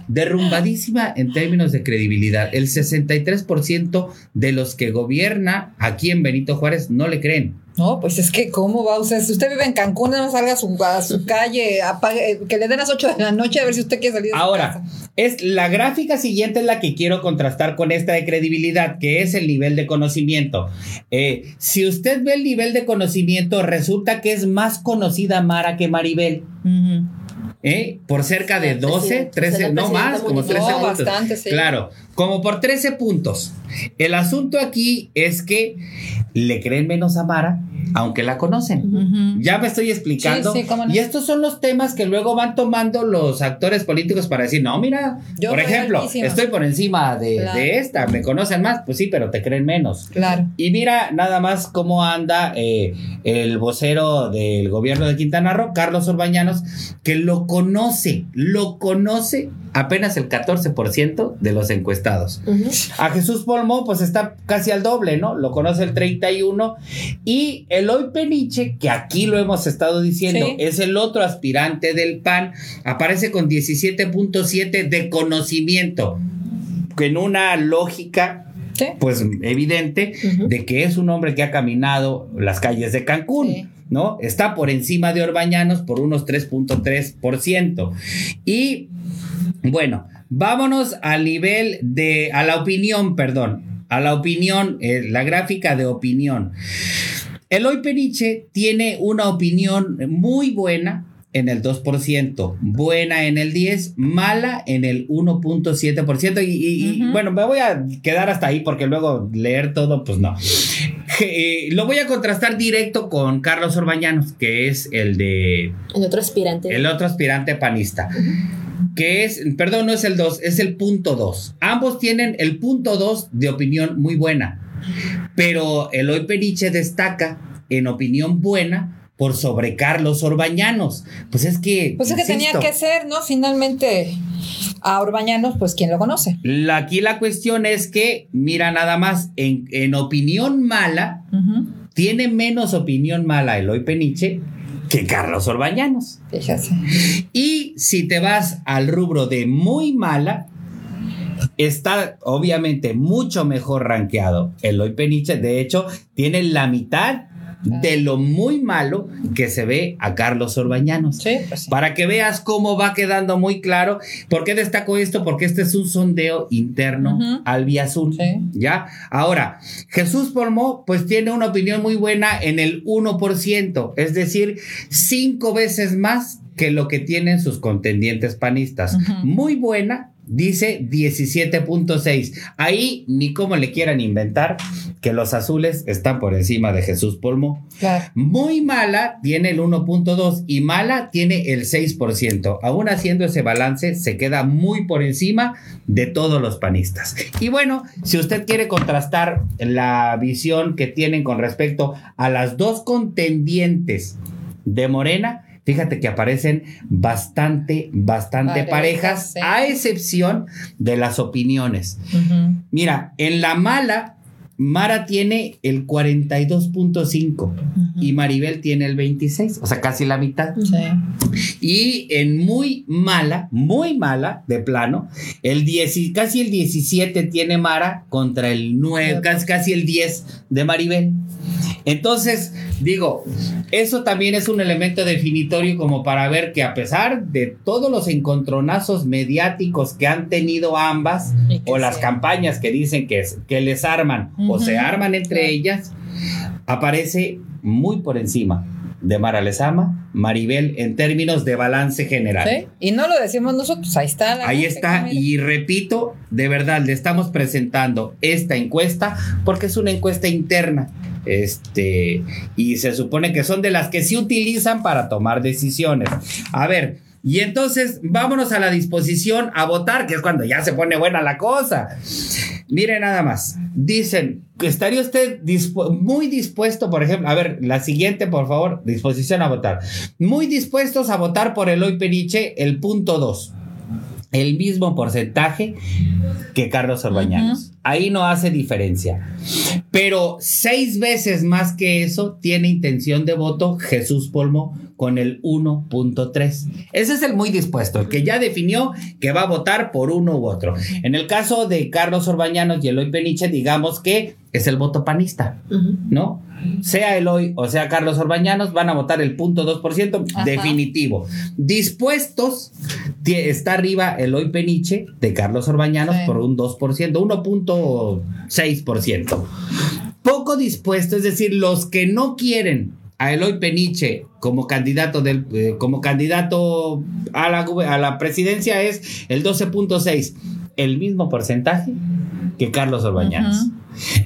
Derrumbadísima en términos de credibilidad. El 63% de los que gobierna aquí en Benito Juárez no le creen. No, pues es que, ¿cómo va? O sea, si usted vive en Cancún, más salga a su, a su calle, apague- que le den las 8 de la noche a ver si usted quiere salir de su Ahora, casa. es la gráfica siguiente es la que quiero contrastar con esta de credibilidad, que es el nivel de conocimiento. Eh, si usted ve el nivel de conocimiento, resulta que es más conocida Mara que Maribel. ¿eh? Por cerca de El 12, presidente, 13, será el no más, como municipal. 13 No, puntos. bastante, sí. Claro, como por 13 puntos. El asunto aquí es que le creen menos a Mara, aunque la conocen. Ya me estoy explicando. Y estos son los temas que luego van tomando los actores políticos para decir, no, mira, por ejemplo, estoy por encima de, esta, me conocen más, pues sí, pero te creen menos. Claro. Y mira nada más cómo anda eh, el vocero del gobierno de Quintana Roo, Carlos Urbañanos, que lo conoce, lo conoce apenas el 14% de los encuestados. A Jesús Polmo, pues está casi al doble, ¿no? Lo conoce el 31%. Y Eloy Peniche, que aquí lo hemos estado diciendo, es el otro aspirante del PAN, aparece con 17.7 de conocimiento, en una lógica pues evidente de que es un hombre que ha caminado las calles de Cancún. ¿No? Está por encima de Orbañanos por unos 3.3%. Y bueno, vámonos al nivel de, a la opinión, perdón, a la opinión, eh, la gráfica de opinión. Eloy Periche tiene una opinión muy buena en el 2%, buena en el 10%, mala en el 1.7%. Y, y, bueno, me voy a quedar hasta ahí porque luego leer todo, pues no. Eh, lo voy a contrastar directo con Carlos Orbañanos, que es el de... El otro aspirante. El otro aspirante panista que es, perdón, no es el 2, es el punto 2. Ambos tienen el punto 2 de opinión muy buena, pero Eloy Periche destaca en opinión buena por sobre Carlos Orbañanos. Pues es que... Pues es que tenía que ser, ¿no? Finalmente a Orbañanos, pues ¿quién lo conoce? aquí la cuestión es que, mira nada más, en, opinión mala, tiene menos opinión mala Eloy Peniche que Carlos Orbañanos. Fíjate. Y si te vas al rubro de muy mala, está obviamente mucho mejor rankeado Eloy Peniche. De hecho, tiene la mitad de lo muy malo que se ve a Carlos Orbañanos. Pues Para que veas cómo va quedando muy claro. ¿Por qué destaco esto? Porque este es un sondeo interno al vía azul. ¿Ya? Ahora, Jesús Polmó, pues tiene una opinión muy buena en el 1%, es decir, cinco veces más que lo que tienen sus contendientes panistas. Muy buena dice 17.6. Ahí ni cómo le quieran inventar que los azules están por encima de Jesús Polmo. Muy mala tiene el 1.2 y mala tiene el 6%. Aún haciendo ese balance se queda muy por encima de todos los panistas. Y bueno, si usted quiere contrastar la visión que tienen con respecto a las dos contendientes de Morena, fíjate que aparecen bastante, bastante parejas, a excepción de las opiniones. Mira, en la mala, Mara tiene el 42.5 y Maribel tiene el 26, o sea, casi la mitad. Y en muy mala, muy mala de plano, el 10, casi el 17 tiene Mara contra el 9, casi, casi el 10 de Maribel. Entonces, digo, eso también es un elemento definitorio como para ver que a pesar de todos los encontronazos mediáticos que han tenido ambas, o las campañas que dicen que, que les arman o se arman entre ellas, aparece muy por encima de Mara Lezama, Maribel, en términos de balance general. ¿Sí? Y no lo decimos nosotros, ahí está. ahí está, y repito, de verdad, le estamos presentando esta encuesta porque es una encuesta interna este, y se supone que son de las que se utilizan para tomar decisiones. A ver, y entonces vámonos a la disposición a votar, que es cuando ya se pone buena la cosa. Mire nada más. Dicen, ¿estaría usted muy dispuesto, por ejemplo, a ver, la siguiente, por favor, disposición a votar. Muy dispuestos a votar por el hoy Periche, el punto 2 el mismo porcentaje que Carlos Orbañanos. Ahí no hace diferencia. Pero seis veces más que eso tiene intención de voto Jesús Polmo con el 1.3. Ese es el muy dispuesto, el que ya definió que va a votar por uno u otro. En el caso de Carlos Orbañanos y Eloy Peniche, digamos que es el voto panista, ¿no? Sea Eloy o sea Carlos Orbañanos, van a votar el punto 2% definitivo. Dispuestos, está arriba Eloy Peniche de Carlos Orbañanos por un 2%, 1.6%. Poco dispuesto, es decir, los que no quieren a Eloy Peniche como candidato del eh, como candidato a la, a la presidencia es el 12.6, el mismo porcentaje que Carlos Orbañanos.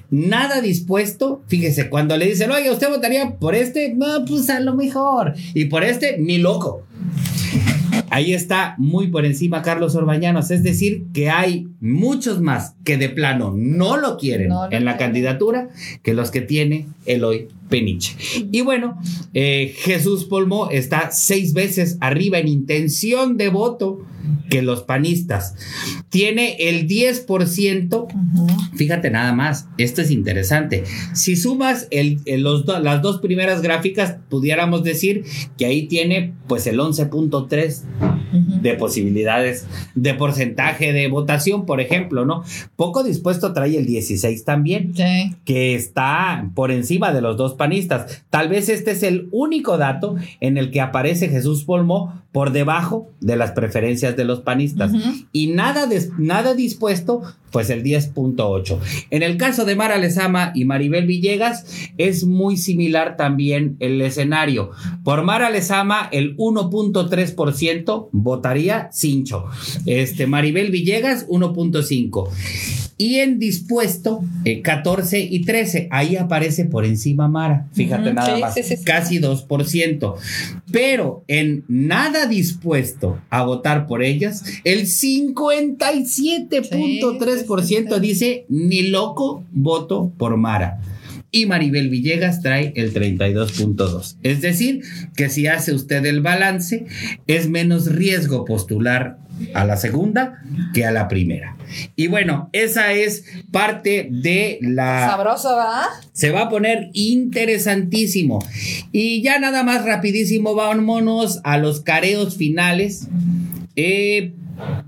Nada dispuesto, fíjese, cuando le dicen, oye, ¿usted votaría por este? No, pues a lo mejor. Y por este, ni loco. Ahí está muy por encima Carlos Orbañanos, es decir, que hay muchos más que de plano no lo quieren No lo en la candidatura que los que tiene Eloy Peniche. Y bueno, eh, Jesús Polmo está seis veces arriba en intención de voto que los panistas. Tiene el 10%. Fíjate nada más, esto es interesante. Si sumas el, el- los do- las dos primeras gráficas, pudiéramos decir que ahí tiene pues el 11.3 de posibilidades de porcentaje de votación, por ejemplo, ¿no? Poco dispuesto trae el 16 también Sí. que está por encima de los dos panistas. Tal vez este es el único dato en el que aparece Jesús Polmo por debajo de las preferencias de los panistas. Y nada, nada dispuesto, pues el 10.8. En el caso de Mara Lezama y Maribel Villegas, es muy similar también el escenario. Por Mara Lezama, el 1.3% votaría Cincho. Este, Maribel Villegas, 1.5. Y en dispuesto, eh, 14 y 13. Ahí aparece por encima Mara. Fíjate nada sí, más. sí, sí, sí. Casi 2%. Pero en nada dispuesto a votar por ellas, el 57.3% dice ni loco voto por Mara. Y Maribel Villegas trae el 32.2. Es decir, que si hace usted el balance, es menos riesgo postular a la segunda que a la primera. Y bueno, esa es parte de la Sabroso, ¿va? se va a poner interesantísimo. Y ya nada más rapidísimo, vámonos a los careos finales. eh,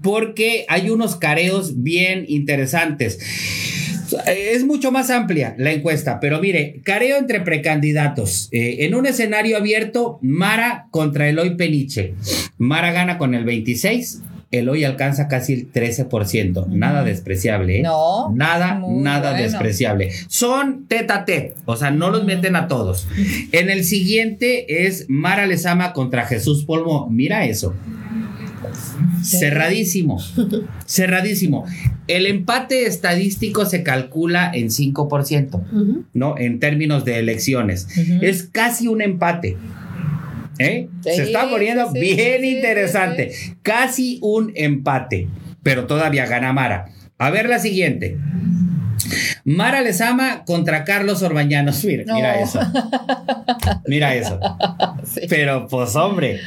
porque hay unos careos bien interesantes. Es mucho más amplia la encuesta, pero mire, careo entre precandidatos. Eh, en un escenario abierto, Mara contra Eloy Peniche. Mara gana con el 26, Eloy alcanza casi el 13%. Nada despreciable, ¿eh? No, Nada, nada bueno. despreciable. Son tete a tete, o sea, no los meten a todos. En el siguiente es Mara Lezama contra Jesús Polmo. Mira eso. Cerradísimo. Cerradísimo. El empate estadístico se calcula en 5%, Ujú. ¿no? En términos de elecciones. Es casi un empate. ¿Eh? Sí, se está poniendo sí, bien sí, interesante. Casi un empate. Pero todavía gana Mara. A ver la siguiente. Mara Lezama contra Carlos Orbañanos. Mira, mira eso. Mira eso. Sí. Pero pues hombre,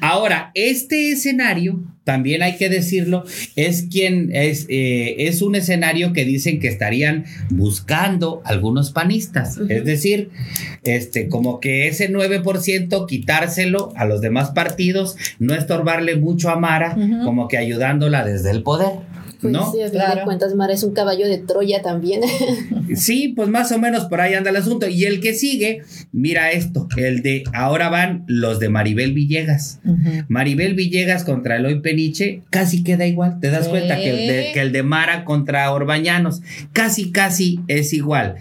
ahora este escenario, también hay que decirlo, es quien es, eh, es un escenario que dicen que estarían buscando algunos panistas. Es decir, este, como que ese 9% quitárselo a los demás partidos, no estorbarle mucho a Mara, como que ayudándola desde el poder. Pues ¿No? sí, a Claro. de cuentas, Mara es un caballo de Troya también. Sí, pues más o menos por ahí anda el asunto. Y el que sigue, mira esto, el de ahora van los de Maribel Villegas. Maribel Villegas contra Eloy Peniche casi queda igual. ¿Te das Sí. cuenta que el, de, que el de Mara contra Orbañanos casi, casi es igual?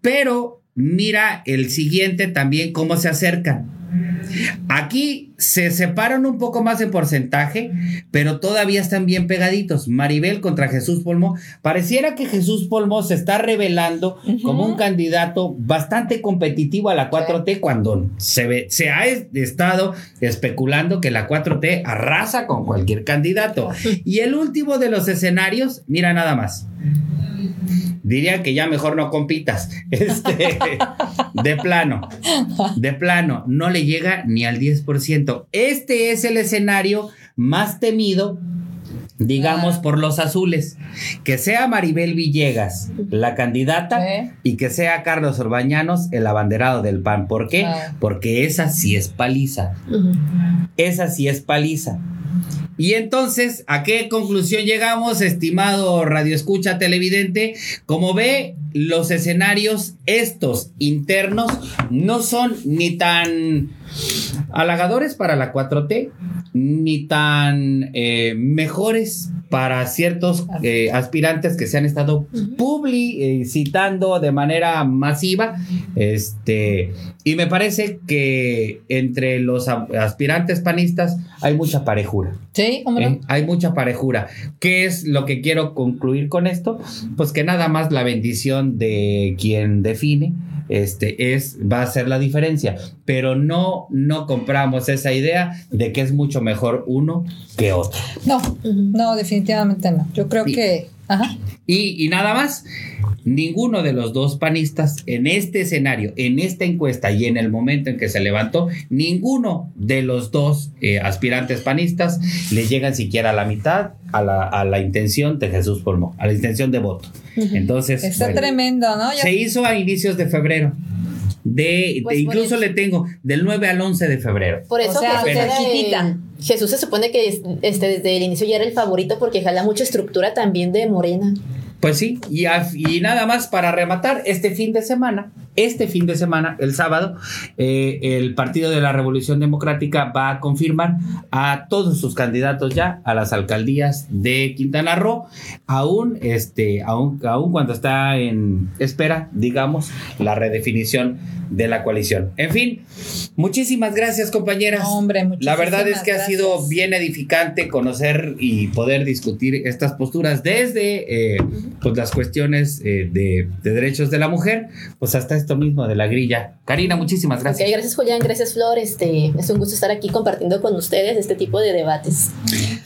Pero mira el siguiente también cómo se acercan. Aquí se separan un poco más en porcentaje, pero todavía están bien pegaditos. Maribel contra Jesús Polmo. Pareciera que Jesús Polmo se está revelando como un candidato bastante competitivo a la 4T cuando se, ve, se ha es- estado especulando que la 4T arrasa con cualquier candidato. Y el último de los escenarios, mira nada más. Diría que ya mejor no compitas. Este, de plano, de plano, no le llega ni al 10%. Este es el escenario más temido, digamos, por los azules. Que sea Maribel Villegas la candidata y que sea Carlos Orbañanos el abanderado del PAN. ¿Por qué? Ah. Porque esa sí es paliza. Esa sí es paliza. Y entonces, ¿a qué conclusión llegamos, estimado Radio Escucha Televidente? Como ve, los escenarios estos internos no son ni tan halagadores para la 4T, ni tan eh, mejores para ciertos eh, aspirantes que se han estado publicitando de manera masiva. Este, y me parece que entre los aspirantes panistas hay mucha parejura. Sí, ¿cómo ¿eh? Hay mucha parejura. ¿Qué es lo que quiero concluir con esto? Pues que nada más la bendición de quien define este es va a ser la diferencia, pero no no compramos esa idea de que es mucho mejor uno que otro. No, no, definitivamente no. Yo creo que ajá. Y, y nada más, ninguno de los dos panistas en este escenario, en esta encuesta y en el momento en que se levantó, ninguno de los dos eh, aspirantes panistas le llegan siquiera a la mitad a la, a la intención de Jesús Pulmón, a la intención de voto. Entonces... Está tremendo, ¿no? Se hizo a inicios de febrero. De, pues incluso le tengo del 9 al 11 de febrero. Por eso Jesús se supone que este, desde el inicio ya era el favorito porque jala mucha estructura también de Morena. Pues sí, y, y, nada más para rematar, este fin de semana, este fin de semana, el sábado, eh, el Partido de la Revolución Democrática va a confirmar a todos sus candidatos ya a las alcaldías de Quintana Roo, aún, este, aún, aún cuando está en espera, digamos, la redefinición de la coalición. En fin, muchísimas gracias compañeras. hombre, la verdad es que ha sido bien edificante conocer y poder discutir estas posturas desde... Eh, pues las cuestiones eh, de, derechos de la mujer, pues hasta esto mismo de la grilla. Karina, muchísimas gracias. gracias Julián, gracias Flor, este, es un gusto estar aquí compartiendo con ustedes este tipo de debates.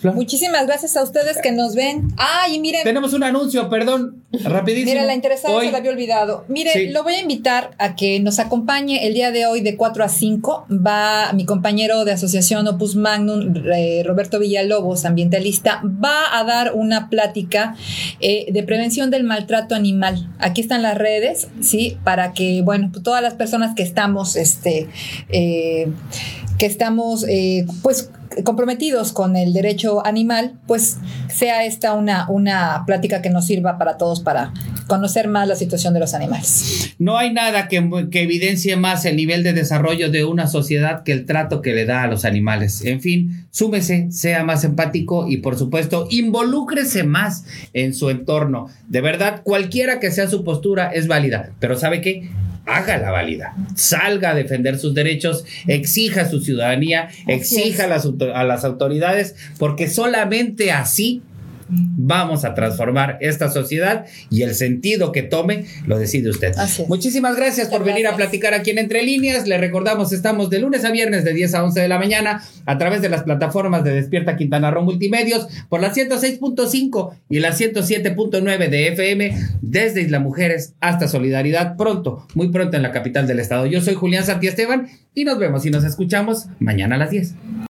Muchísimas gracias a ustedes que nos ven. Ay, miren. Tenemos un anuncio, perdón, rapidísimo. Mira, la interesada se la había olvidado. Mire, lo voy a invitar a que nos acompañe el día de hoy de 4 a 5. Va mi compañero de asociación Opus Magnum, eh, Roberto Villalobos, ambientalista, va a dar una plática eh, de prevención del maltrato animal. Aquí están las redes, ¿sí? Para que, bueno, todas las personas que estamos, este, eh, estamos, pues, comprometidos con el derecho animal, pues sea esta una, una plática que nos sirva para todos para conocer más la situación de los animales. No hay nada que, que, evidencie más el nivel de desarrollo de una sociedad que el trato que le da a los animales. En fin, súmese, sea más empático y por supuesto involúcrese más en su entorno. De verdad, cualquiera que sea su postura es válida, pero ¿sabe qué? Haga la válida, salga a defender sus derechos, exija su ciudadanía, exija a las, a las autoridades, porque solamente así vamos a transformar esta sociedad y el sentido que tome lo decide usted. Muchísimas gracias por venir a platicar aquí en Entre Líneas. Le recordamos, estamos de lunes a viernes de 10 a 11 de la mañana a través de las plataformas de Despierta Quintana Roo Multimedios por la 106.5 y la 107.9 de FM desde Isla Mujeres hasta Solidaridad pronto, muy pronto en la capital del estado. Yo soy Julián Santiesteban y nos vemos y nos escuchamos mañana a las 10.